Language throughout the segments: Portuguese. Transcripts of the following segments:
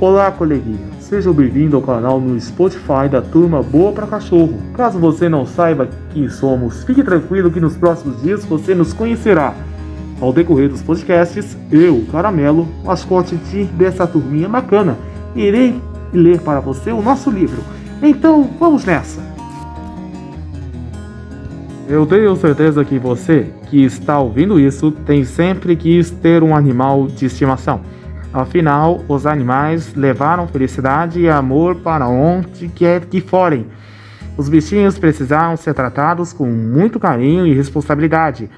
Olá, coleguinha. Seja bem-vindo ao canal no Spotify da turma Boa para Cachorro. Caso você não saiba quem somos, fique tranquilo que nos próximos dias você nos conhecerá. Ao decorrer dos podcasts, eu, Caramelo, mascote dessa turminha bacana, irei ler para você o nosso livro. Então, vamos nessa! Eu tenho certeza que você, que está ouvindo isso, tem sempre quis ter um animal de estimação. Afinal, os animais levaram felicidade e amor para onde quer que forem. Os bichinhos precisavam ser tratados com muito carinho e responsabilidade.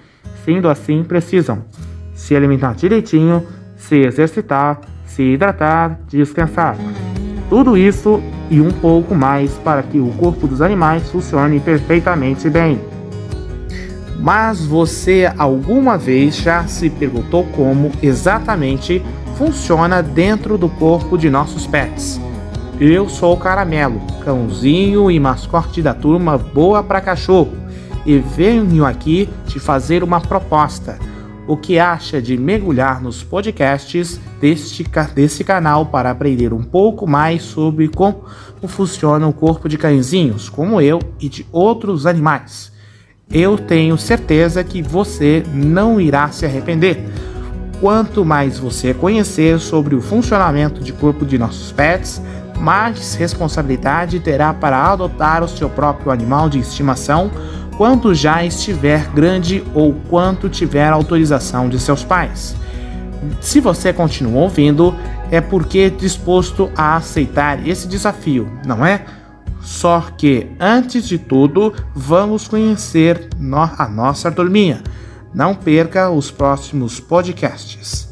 Sendo assim, precisam se alimentar direitinho, se exercitar, se hidratar, descansar. Tudo isso e um pouco mais para que o corpo dos animais funcione perfeitamente bem. Mas você alguma vez já se perguntou como exatamente funciona dentro do corpo de nossos pets? Eu sou o Caramelo, cãozinho e mascote da turma Boa para Cachorro, e venho aqui te fazer uma proposta. O que acha de mergulhar nos podcasts deste, desse canal para aprender um pouco mais sobre como funciona o corpo de cãezinhos, como eu e de outros animais? eu tenho certeza que você não irá se arrepender. Quanto mais você conhecer sobre o funcionamento de corpo de nossos pets, mais responsabilidade terá para adotar o seu próprio animal de estimação quando já estiver grande ou quando tiver autorização de seus pais. Se você continua ouvindo, é porque disposto a aceitar esse desafio, não é? Só que, antes de tudo, vamos conhecer a nossa turminha. Não perca os próximos podcasts.